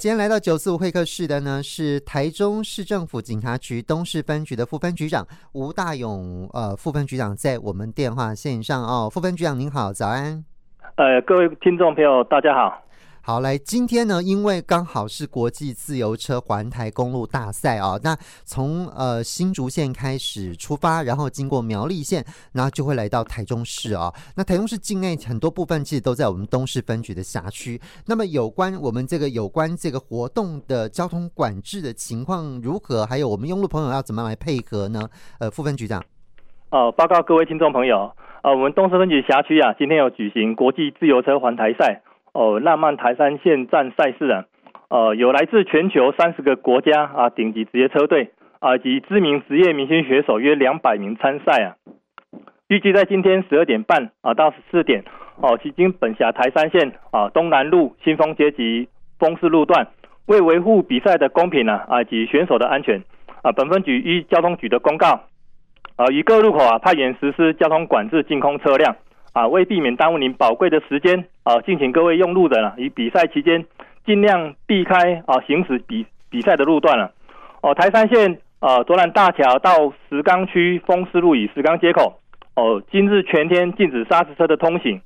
今天来到九四五会客室的呢，是台中市政府警察局东市分局的副分局长吴大勇，呃，副分局长在我们电话线上哦，副分局长您好，早安。呃，各位听众朋友，大家好。好，来，今天呢，因为刚好是国际自由车环台公路大赛啊，那从呃新竹县开始出发，然后经过苗栗县，然后就会来到台中市啊。那台中市境内很多部分其实都在我们东市分局的辖区。那么有关我们这个有关这个活动的交通管制的情况如何？还有我们用路朋友要怎么来配合呢？呃，副分局长。哦，报告各位听众朋友，呃，我们东势分局辖区啊，今天有举行国际自由车环台赛。哦，浪漫台三线站赛事啊，呃，有来自全球三十个国家啊顶级职业车队啊及知名职业明星选手约两百名参赛啊。预计在今天十二点半啊到十四点哦，经经本辖台三线啊东南路、新丰街及丰市路段，为维护比赛的公平啊啊及选手的安全啊，本分局依交通局的公告啊，于各路口啊派员实施交通管制净空车辆。啊，为避免耽误您宝贵的时间啊，敬请各位用路人啊，于比赛期间尽量避开啊行驶比比赛的路段了。哦，台三线啊，卓兰大桥到石冈区丰势路与石冈街口，哦，今日全天禁止砂石车的通行。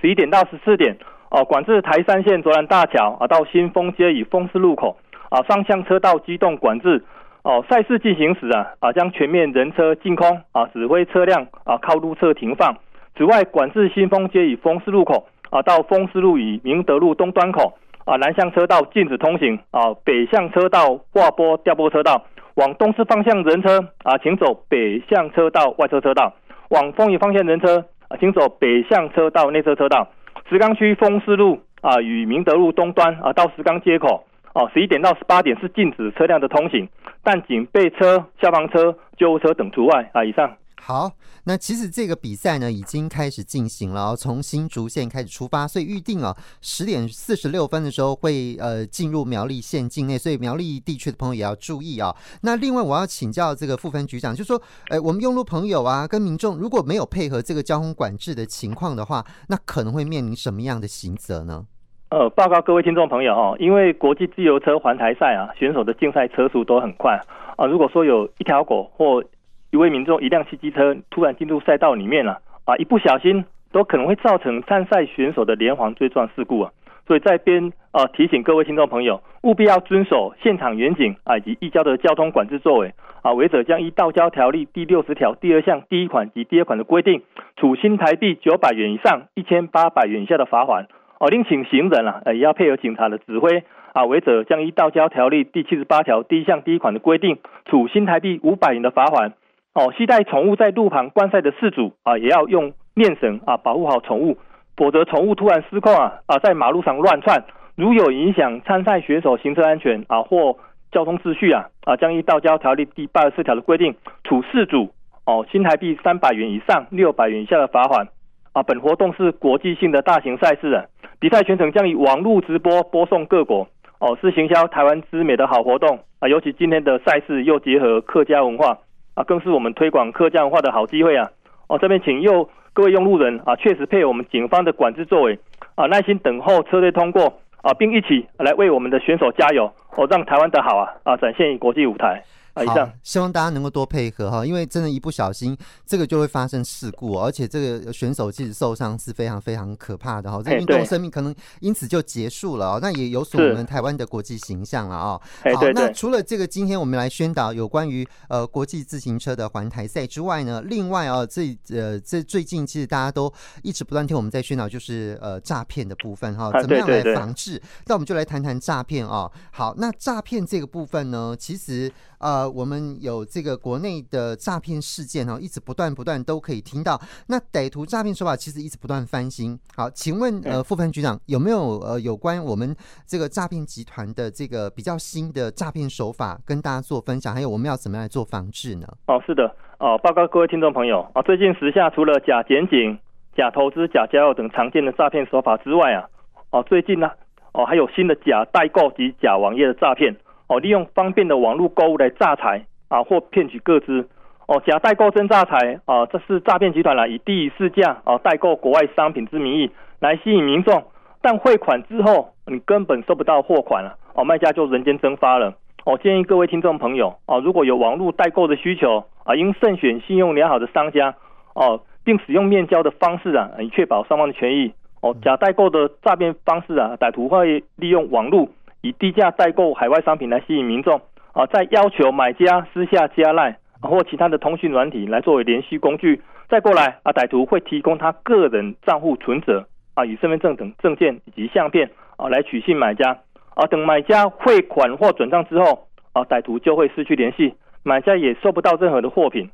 十一点到十四点，哦，管制台三线卓兰大桥啊到新丰街与丰势路口啊，双向车道机动管制。哦，赛事进行时啊啊，将全面人车净空啊，指挥车辆啊靠路侧停放。此外，管制新丰街与丰势路口啊，到丰势路与明德路东端口啊，南向车道禁止通行啊，北向车道划拨调拨车道，往东势方向人车啊，请走北向车道外侧车道，往丰原方向人车啊，请走北向车道内侧车道。石冈区丰势路啊与明德路东端啊，到石冈街口哦，十一点到十八点是禁止车辆的通行，但警备车、消防车、救护车等除外啊。以上。好，那其实这个比赛呢已经开始进行了，从新竹县开始出发，所以预定啊十点四十六分的时候会呃进入苗栗县境内，所以苗栗地区的朋友也要注意啊。那另外我要请教这个副分局长，就是说，哎，我们用路朋友啊跟民众如果没有配合这个交通管制的情况的话，那可能会面临什么样的刑责呢？呃，报告各位听众朋友哦，因为国际自由车环台赛啊，选手的竞赛车速都很快啊，如果说有一条狗或一位民众一辆汽机车突然进入赛道里面了啊，一不小心都可能会造成参赛选手的连环追撞事故啊，所以在边啊提醒各位听众朋友，务必要遵守现场远景啊以及移交的交通管制作为啊，违者将依道交条例第六十条第二项第一款及第二款的规定，处新台币九百元以上一千八百元以下的罚款哦，另请行人啊也要配合警察的指挥啊，违者将依道交条例第七十八条第一项第一款的规定，处新台币五百元的罚款。哦，携带宠物在路旁观赛的饲主啊，也要用链绳啊保护好宠物，否则宠物突然失控啊啊，在马路上乱窜，如有影响参赛选手行车安全啊或交通秩序啊啊，将依道交条例第八十四条的规定，处饲主哦新台币三百元以上六百元以下的罚款啊。本活动是国际性的大型赛事啊，比赛全程将以网络直播播送各国哦，是行销台湾之美的好活动啊。尤其今天的赛事又结合客家文化。啊，更是我们推广客家文化的好机会啊！哦，这边请右各位用路人啊，确实配合我们警方的管制作为啊，耐心等候车队通过啊，并一起来为我们的选手加油哦，让台湾的好啊啊展现国际舞台。啊，以上希望大家能够多配合哈，因为真的，一不小心，这个就会发生事故，而且这个选手其实受伤是非常非常可怕的哈，这运动生命可能因此就结束了哦，那也有损我们台湾的国际形象了啊。好，那除了这个，今天我们来宣导有关于呃国际自行车的环台赛之外呢，另外啊，这呃这最近其实大家都一直不断听我们在宣导，就是呃诈骗的部分哈，怎么样来防治？那我们就来谈谈诈骗啊。好，那诈骗这个部分呢，其实呃。我们有这个国内的诈骗事件哦，一直不断不断都可以听到。那歹徒诈骗手法其实一直不断翻新。好，请问呃，副分局长有没有呃有关我们这个诈骗集团的这个比较新的诈骗手法跟大家做分享？还有我们要怎么样来做防治呢？哦，是的，哦，报告各位听众朋友啊，最近时下除了假检警、假投资、假交友等常见的诈骗手法之外啊，哦，最近呢，哦，还有新的假代购及假网页的诈骗。哦，利用方便的网络购物来诈财啊，或骗取个资。哦，假代购真诈财啊，这是诈骗集团来以低于市价啊代购国外商品之名义来吸引民众，但汇款之后你根本收不到货款了，哦，卖家就人间蒸发了。我建议各位听众朋友啊，如果有网络代购的需求啊，应慎选信用良好的商家哦，并使用面交的方式啊，以确保双方的权益哦。假代购的诈骗方式啊，歹徒会利用网络以低价代购海外商品来吸引民众啊，再要求买家私下加赖或其他的通讯软体来作为联系工具，再过来啊，歹徒会提供他个人账户存折啊，与身份证等证件以及相片啊来取信买家。啊，等买家汇款或转账之后，啊，歹徒就会失去联系，买家也收不到任何的货品。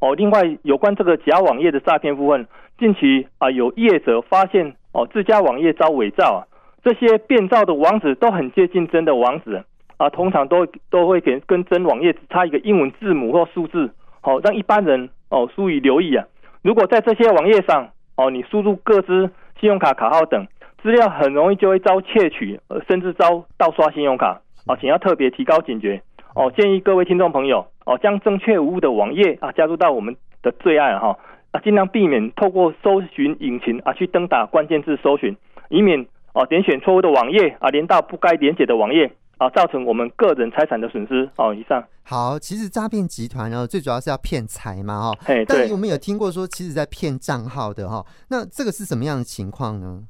哦，另外有关这个假网页的诈骗部分，近期啊有业者发现哦自家网页遭伪造啊，这些变造的网址都很接近真的网址啊，通常都都会给跟真网页只差一个英文字母或数字，好让一般人哦疏于留意啊。如果在这些网页上哦你输入各资、信用卡卡号等。资料很容易就会遭窃取，呃，甚至遭盗刷信用卡，哦，请要特别提高警觉，哦，建议各位听众朋友，哦，将正确无误的网页啊加入到我们的最爱哈，啊，尽量避免透过搜寻引擎啊去登打关键字搜寻，以免哦点选错误的网页啊连到不该连接的网页啊，造成我们个人财产的损失。哦，以上。好，其实诈骗集团呢，最主要是要骗财嘛，哈，哎，但我们有听过说，其实在骗账号的哈，那这个是什么样的情况呢？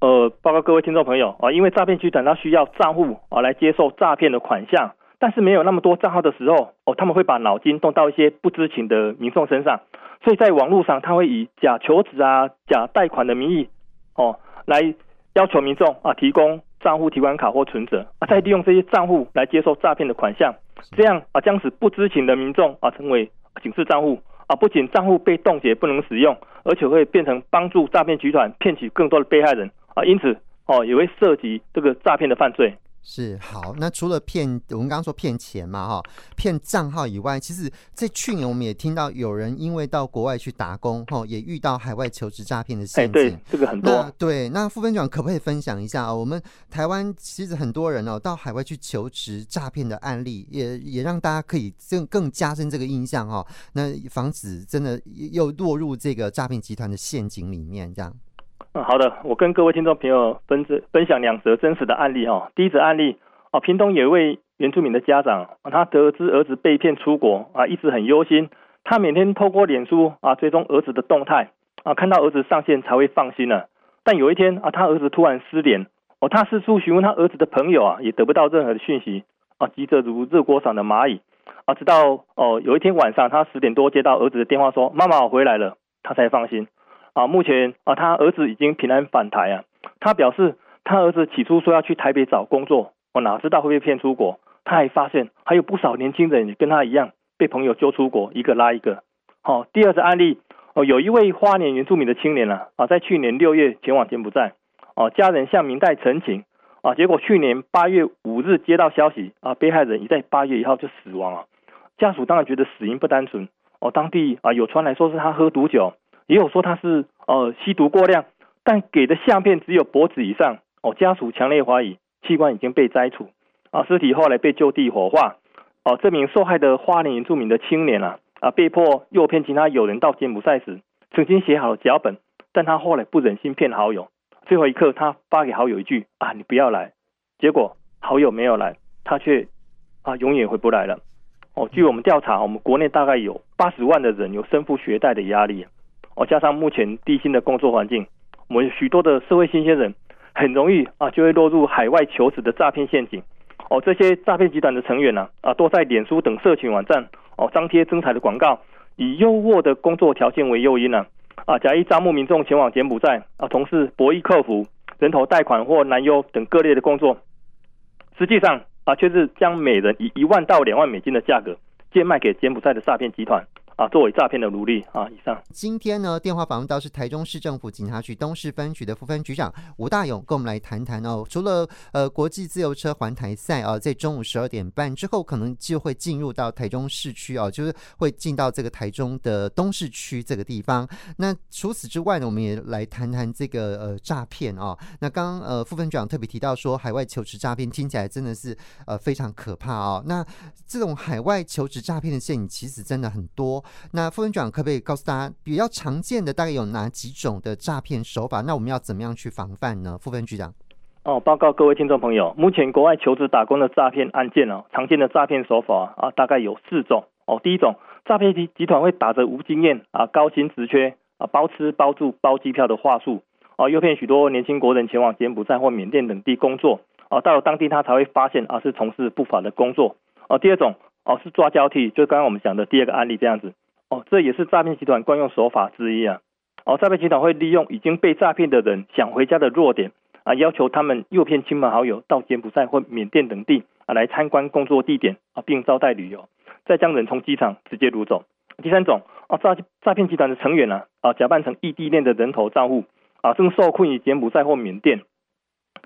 呃，报告各位听众朋友啊，因为诈骗集团它需要账户啊来接受诈骗的款项，但是没有那么多账号的时候，哦，他们会把脑筋动到一些不知情的民众身上，所以在网络上他会以假求职啊、假贷款的名义，哦，来要求民众啊提供账户提款卡或存折啊，再利用这些账户来接受诈骗的款项，这样啊将使不知情的民众啊成为警示账户啊，不仅账户被冻结不能使用，而且会变成帮助诈骗集团骗取更多的被害人。啊，因此哦，也会涉及这个诈骗的犯罪。是好，那除了骗我们刚刚说骗钱嘛，哈，骗账号以外，其实，在去年我们也听到有人因为到国外去打工，哈，也遇到海外求职诈骗的陷阱。对，这个很多。对，那副分长可不可以分享一下啊？我们台湾其实很多人哦，到海外去求职诈骗的案例，也也让大家可以更更加深这个印象哈。那防止真的又落入这个诈骗集团的陷阱里面，这样。嗯，好的，我跟各位听众朋友分分享两则真实的案例哈。第一则案例啊，屏东有一位原住民的家长啊，他得知儿子被骗出国啊，一直很忧心。他每天透过脸书啊追踪儿子的动态啊，看到儿子上线才会放心呢。但有一天啊，他儿子突然失联哦，他四处询问他儿子的朋友啊，也得不到任何的讯息啊，急得如热锅上的蚂蚁啊。直到哦有一天晚上，他十点多接到儿子的电话说：“妈妈，我回来了。”他才放心。啊，目前啊，他儿子已经平安返台啊。他表示，他儿子起初说要去台北找工作，我哪知道会被骗出国。他还发现还有不少年轻人也跟他一样被朋友揪出国，一个拉一个。好，第二个案例哦，有一位花莲原住民的青年啊，啊，在去年六月前往柬埔寨，哦，家人向民代陈情啊，结果去年八月五日接到消息啊，被害人已在八月一号就死亡了。家属当然觉得死因不单纯哦，当地啊有传来说是他喝毒酒。也有说他是呃吸毒过量，但给的相片只有脖子以上哦，家属强烈怀疑器官已经被摘除啊，尸体后来被就地火化哦。这名受害的花莲原住民的青年啊啊，被迫诱骗其他友人到柬埔寨时，曾经写好了脚本，但他后来不忍心骗好友，最后一刻他发给好友一句啊，你不要来，结果好友没有来，他却啊永远回不来了哦。据我们调查，我们国内大概有八十万的人有身负学贷的压力。哦，加上目前低薪的工作环境，我们许多的社会新鲜人很容易啊，就会落入海外求职的诈骗陷阱。哦，这些诈骗集团的成员呢，啊，多在脸书等社群网站哦张贴征才的广告，以优渥的工作条件为诱因呢，啊，假意招募民众前往柬埔寨啊，从事博弈客服、人头贷款或男优等各类的工作，实际上啊，却是将每人以一万到两万美金的价格贱卖给柬埔寨的诈骗集团。啊，作为诈骗的奴隶啊！以上。今天呢，电话访问到是台中市政府警察局东市分局的副分局长吴大勇，跟我们来谈谈哦。除了呃国际自由车环台赛啊，在中午十二点半之后，可能就会进入到台中市区啊，就是会进到这个台中的东市区这个地方。那除此之外呢，我们也来谈谈这个呃诈骗啊。那刚呃副分局长特别提到说，海外求职诈骗听起来真的是呃非常可怕啊。那这种海外求职诈骗的陷阱其实真的很多。那副分局长可不可以告诉大家比较常见的大概有哪几种的诈骗手法？那我们要怎么样去防范呢？副分局长。哦，报告各位听众朋友，目前国外求职打工的诈骗案件哦，常见的诈骗手法啊，大概有四种哦。第一种，诈骗集集团会打着无经验啊、高薪职缺啊、包吃包住包机票的话术啊，诱骗许多年轻国人前往柬埔寨或缅甸等地工作啊，到了当地他才会发现啊是从事不法的工作哦。第二种哦是抓交替，就刚刚我们讲的第二个案例这样子哦，这也是诈骗集团惯用手法之一啊。哦，诈骗集团会利用已经被诈骗的人想回家的弱点。啊，要求他们诱骗亲朋好友到柬埔寨或缅甸等地啊来参观工作地点啊，并招待旅游，再将人从机场直接掳走。第三种啊，诈诈骗集团的成员呢啊，假扮成异地恋的人头账户啊，正受困于柬埔寨或缅甸，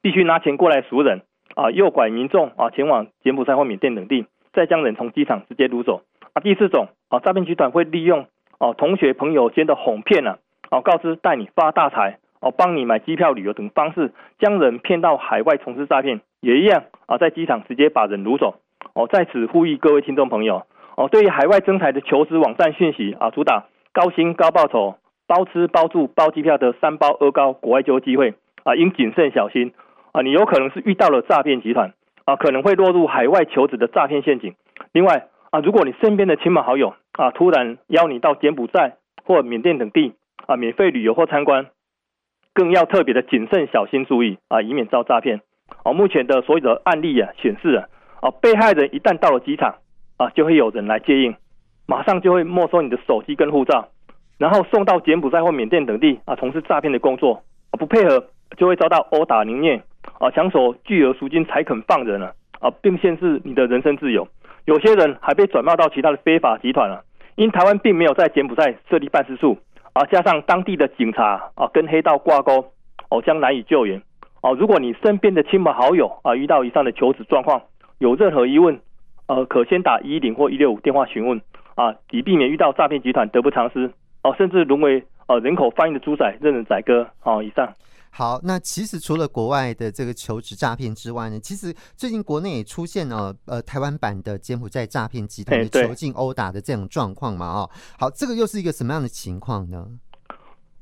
必须拿钱过来赎人啊，诱拐民众啊前往柬埔寨或缅甸等地，再将人从机场直接掳走。啊，第四种啊，诈骗集团会利用啊同学朋友间的哄骗啊，啊告知带你发大财。哦，帮你买机票、旅游等方式，将人骗到海外从事诈骗，也一样啊，在机场直接把人掳走。哦，在此呼吁各位听众朋友，哦，对于海外征才的求职网站讯息啊，主打高薪高报酬、包吃包住包机票的三包二高国外就业机会啊，应谨慎小心啊，你有可能是遇到了诈骗集团啊，可能会落入海外求职的诈骗陷阱。另外啊，如果你身边的亲朋好友啊，突然邀你到柬埔寨或缅甸等地啊，免费旅游或参观。更要特别的谨慎小心注意啊，以免遭诈骗。哦，目前的所有的案例啊显示啊，哦，被害人一旦到了机场啊，就会有人来接应，马上就会没收你的手机跟护照，然后送到柬埔寨或缅甸等地啊，从事诈骗的工作。啊，不配合就会遭到殴打凌虐啊，抢走巨额赎金才肯放人啊，啊，并限制你的人身自由。有些人还被转卖到其他的非法集团啊，因台湾并没有在柬埔寨设立办事处。啊，加上当地的警察啊，跟黑道挂钩，哦，将难以救援。哦，如果你身边的亲朋好友啊，遇到以上的求职状况，有任何疑问，呃，可先打一一零或一六五电话询问啊，以避免遇到诈骗集团得不偿失，哦，甚至沦为呃人口贩运的猪仔，任人宰割。哦，以上。好，那其实除了国外的这个求职诈骗之外呢，其实最近国内也出现了呃台湾版的柬埔寨诈骗集团的囚禁殴打的这种状况嘛？哦，好，这个又是一个什么样的情况呢？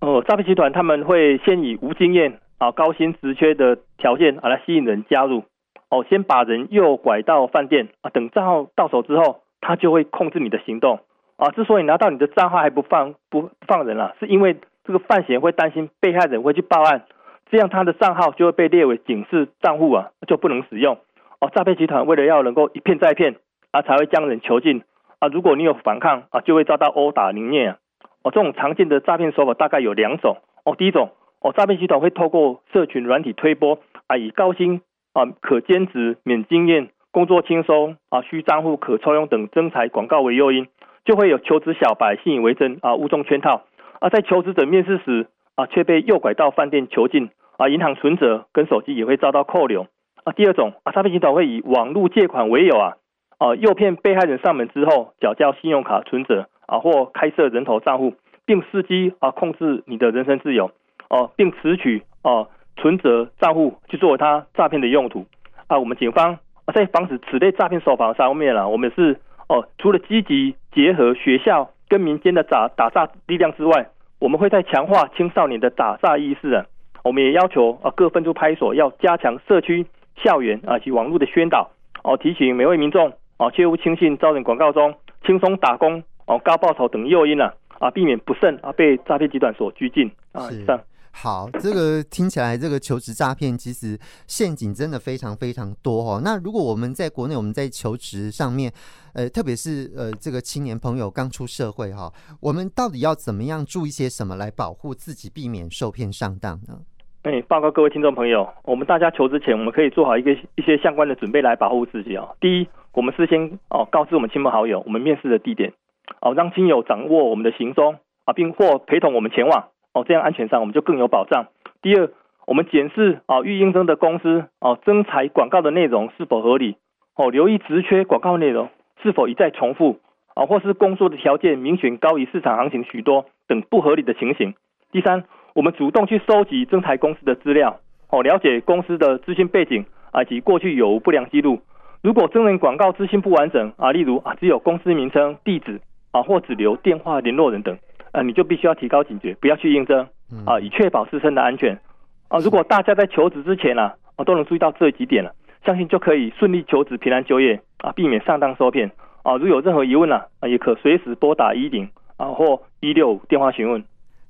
哦，诈骗集团他们会先以无经验啊、高薪职缺的条件啊来吸引人加入，哦，先把人诱拐到饭店啊，等账号到手之后，他就会控制你的行动啊。之所以拿到你的账号还不放不放人啊，是因为这个犯嫌会担心被害人会去报案。这样他的账号就会被列为警示账户啊，就不能使用哦。诈骗集团为了要能够一骗再骗啊，才会将人囚禁啊。如果你有反抗啊，就会遭到殴打凌虐啊。哦，这种常见的诈骗手法大概有两种哦。第一种哦，诈骗集团会透过社群软体推波啊，以高薪啊、可兼职、免经验、工作轻松啊、需账户可抽用等征才广告为诱因，就会有求职小白信以为真啊，误中圈套啊。在求职者面试时啊，却被诱拐到饭店囚禁。啊，银行存折跟手机也会遭到扣留啊。第二种啊，诈骗集团会以网络借款为由啊，啊，诱骗被害人上门之后缴交信用卡存折啊，或开设人头账户，并伺机啊控制你的人身自由哦、并持取啊存折账户去作为他诈骗的用途啊。我们警方啊在防止此类诈骗手法上面啊，我们是哦、除了积极结合学校跟民间的打打诈力量之外，我们会在强化青少年的打诈意识啊。我们也要求啊，各分驻派出所要加强社区、校园啊及网络的宣导哦，提醒每位民众哦，切勿轻信招人广告中轻松打工哦、高报酬等诱因啊，啊，避免不慎啊被诈骗集团所拘禁啊。以上。好，这个听起来这个求职诈骗其实陷阱真的非常非常多哦。那如果我们在国内，我们在求职上面，呃，特别是呃这个青年朋友刚出社会哈，我们到底要怎么样注意些什么来保护自己，避免受骗上当呢？哎，报告各位听众朋友，我们大家求职前，我们可以做好一个一些相关的准备来保护自己哦。第一，我们事先哦告知我们亲朋好友我们面试的地点，哦让亲友掌握我们的行踪啊，并或陪同我们前往哦，这样安全上我们就更有保障。第二，我们检视啊预应征的公司哦征才广告的内容是否合理哦，留意职缺广告内容是否一再重复啊，或是工作的条件明显高于市场行情许多等不合理的情形。第三。我们主动去收集征才公司的资料，哦，了解公司的资讯背景啊，以及过去有无不良记录。如果征人广告资讯不完整啊，例如啊只有公司名称、地址啊，或只留电话联络人等，啊，你就必须要提高警觉，不要去应征啊，以确保自身的安全啊。如果大家在求职之前啊，啊都能注意到这几点了，相信就可以顺利求职、平安就业啊，避免上当受骗啊。如有任何疑问啊，也可随时拨打一零啊或一六五电话询问。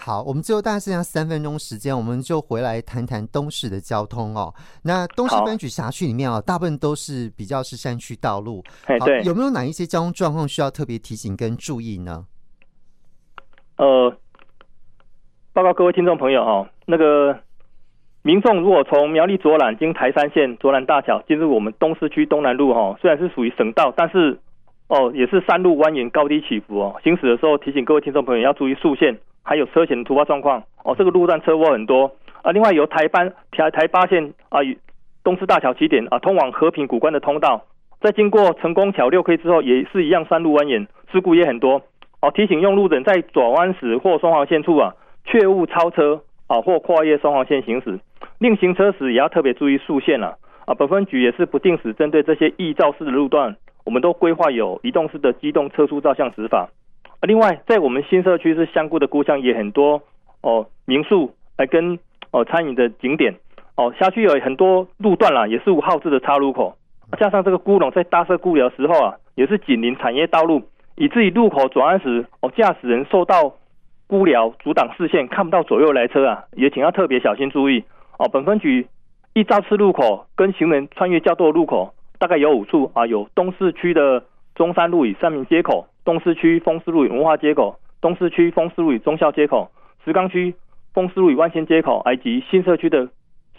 好，我们最后大概剩下三分钟时间，我们就回来谈谈东市的交通哦。那东市分局辖区里面哦，大部分都是比较是山区道路。哎，对，有没有哪一些交通状况需要特别提醒跟注意呢？呃，报告各位听众朋友哈、哦，那个民众如果从苗栗左兰经台山线卓兰大桥进入我们东市区东南路哈、哦，虽然是属于省道，但是哦也是山路蜿蜒、高低起伏哦。行驶的时候提醒各位听众朋友要注意速限。还有车前的突发状况哦，这个路段车祸很多啊。另外由台班台台八线啊，与东势大桥起点啊，通往和平古关的通道，在经过成功桥六 K 之后，也是一样山路蜿蜒，事故也很多哦。提醒用路人在转弯时或双黄线处啊，切勿超车啊，或跨越双黄线行驶。另行车时也要特别注意速线了啊。本分局也是不定时针对这些易肇事的路段，我们都规划有移动式的机动车速照相执法。啊另外，在我们新社区是香菇的故乡，也很多哦，民宿来跟哦餐饮的景点哦，辖区有很多路段啦，也是无号志的岔路口，加上这个菇农在搭设菇寮的时候啊，也是紧邻产业道路，以至于路口转弯时哦，驾驶人受到菇寮阻挡视线，看不到左右来车啊，也请要特别小心注意哦。本分局易肇事路口跟行人穿越较多的路口，大概有五处啊，有东市区的中山路与三民街口。东市区丰市路与文化街口，东市区丰市路与忠孝街口，石冈区丰市路与万仙街口，以及新社区的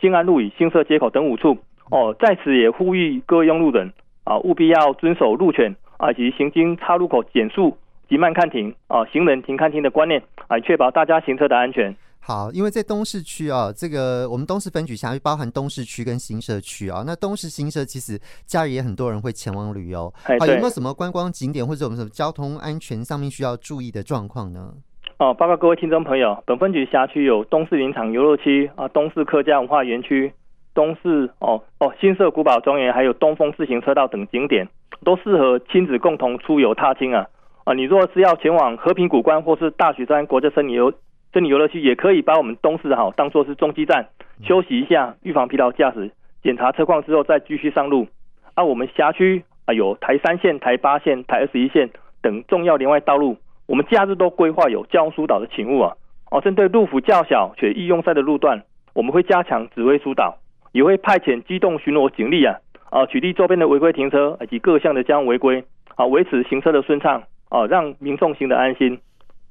新安路与新社街口等五处。哦，在此也呼吁各位用路人啊，务必要遵守路权啊，以及行经岔路口减速及慢看停啊，行人停看停的观念来，确保大家行车的安全。好，因为在东市区啊，这个我们东市分局辖区包含东市区跟新社区啊。那东市新社其实假日也很多人会前往旅游，好，有没有什么观光景点或者我们什么交通安全上面需要注意的状况呢？哦，报告各位听众朋友，本分局辖区有东势林场游乐区啊，东势客家文化园区，东势哦哦新社古堡庄园，还有东风自行车道等景点，都适合亲子共同出游踏青啊啊！你若是要前往和平古关或是大雪山国家森林游。森林游乐区也可以把我们东势好当做是中继站，休息一下，预防疲劳驾驶，检查车况之后再继续上路。而、啊、我们辖区啊有台三线、台八线、台二十一线等重要连外道路，我们假日都规划有交通疏导的勤务啊。哦、啊，针对路幅较小且易用塞的路段，我们会加强指挥疏导，也会派遣机动巡逻警力啊啊取缔周边的违规停车以及各项的交通违规啊，维持行车的顺畅啊，让民众行得安心。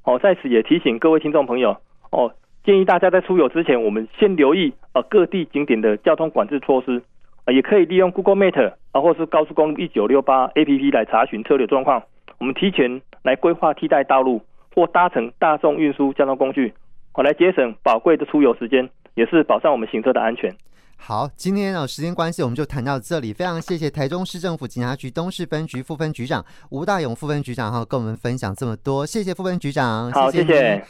哦，在此也提醒各位听众朋友哦，建议大家在出游之前，我们先留意呃各地景点的交通管制措施，啊，也可以利用 Google Map 啊，或是高速公路一九六八 APP 来查询车流状况，我们提前来规划替代道路或搭乘大众运输交通工具，哦来节省宝贵的出游时间，也是保障我们行车的安全。好，今天呢，时间关系，我们就谈到这里。非常谢谢台中市政府警察局东市分局副分局长吴大勇副分局长哈，跟我们分享这么多，谢谢副分局长。好，谢谢。谢谢。